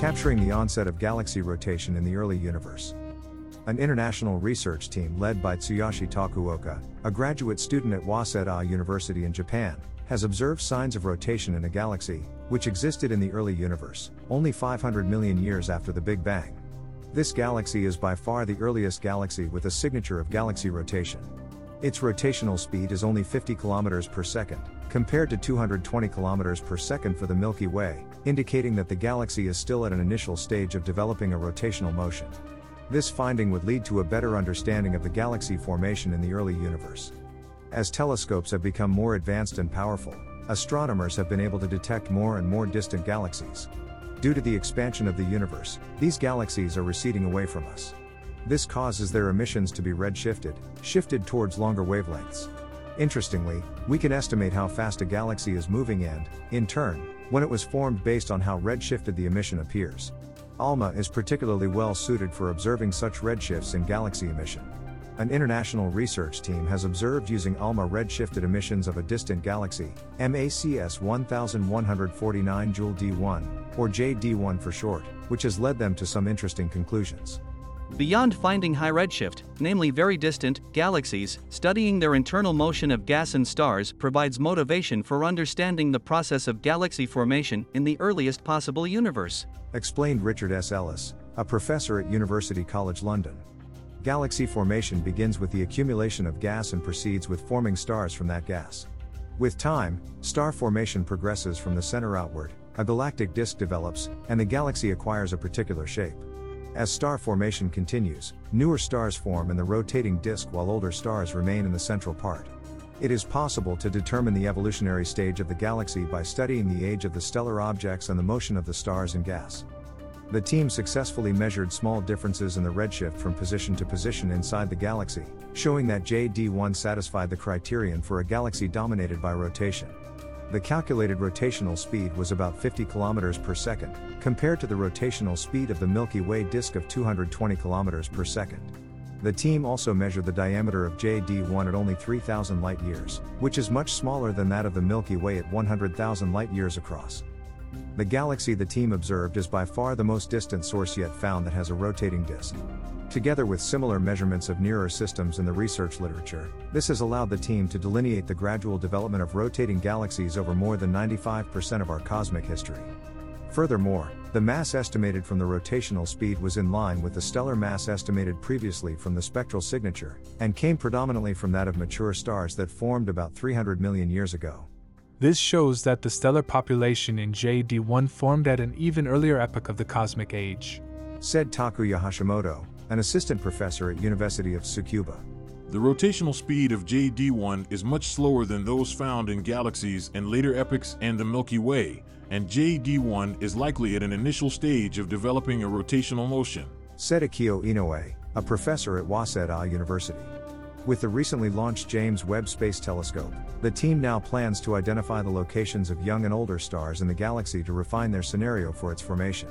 capturing the onset of galaxy rotation in the early universe. An international research team led by Tsuyoshi Tokuoka, a graduate student at Waseda University in Japan, has observed signs of rotation in a galaxy, which existed in the early universe, only 500 million years after the Big Bang. This galaxy is by far the earliest galaxy with a signature of galaxy rotation. Its rotational speed is only 50 km per second, compared to 220 km per second for the Milky Way, indicating that the galaxy is still at an initial stage of developing a rotational motion. This finding would lead to a better understanding of the galaxy formation in the early universe. As telescopes have become more advanced and powerful, astronomers have been able to detect more and more distant galaxies. Due to the expansion of the universe, these galaxies are receding away from us. This causes their emissions to be redshifted, shifted towards longer wavelengths. Interestingly, we can estimate how fast a galaxy is moving and, in turn, when it was formed based on how redshifted the emission appears. ALMA is particularly well suited for observing such redshifts in galaxy emission. An international research team has observed using ALMA redshifted emissions of a distant galaxy, MACS 1149 JD1, or JD1 for short, which has led them to some interesting conclusions. Beyond finding high redshift, namely very distant, galaxies, studying their internal motion of gas and stars provides motivation for understanding the process of galaxy formation in the earliest possible universe. Explained Richard S. Ellis, a professor at University College London. Galaxy formation begins with the accumulation of gas and proceeds with forming stars from that gas. With time, star formation progresses from the center outward, a galactic disk develops, and the galaxy acquires a particular shape. As star formation continues, newer stars form in the rotating disk while older stars remain in the central part. It is possible to determine the evolutionary stage of the galaxy by studying the age of the stellar objects and the motion of the stars and gas. The team successfully measured small differences in the redshift from position to position inside the galaxy, showing that JD1 satisfied the criterion for a galaxy dominated by rotation. The calculated rotational speed was about 50 km per second, compared to the rotational speed of the Milky Way disk of 220 km per second. The team also measured the diameter of JD1 at only 3,000 light years, which is much smaller than that of the Milky Way at 100,000 light years across. The galaxy the team observed is by far the most distant source yet found that has a rotating disk. Together with similar measurements of nearer systems in the research literature, this has allowed the team to delineate the gradual development of rotating galaxies over more than 95% of our cosmic history. Furthermore, the mass estimated from the rotational speed was in line with the stellar mass estimated previously from the spectral signature, and came predominantly from that of mature stars that formed about 300 million years ago. This shows that the stellar population in JD1 formed at an even earlier epoch of the cosmic age. Said Takuya Hashimoto, an assistant professor at University of Tsukuba. The rotational speed of JD1 is much slower than those found in galaxies in later epochs and the Milky Way, and JD1 is likely at an initial stage of developing a rotational motion. Said Akio Inoue, a professor at Waseda University. With the recently launched James Webb Space Telescope, the team now plans to identify the locations of young and older stars in the galaxy to refine their scenario for its formation.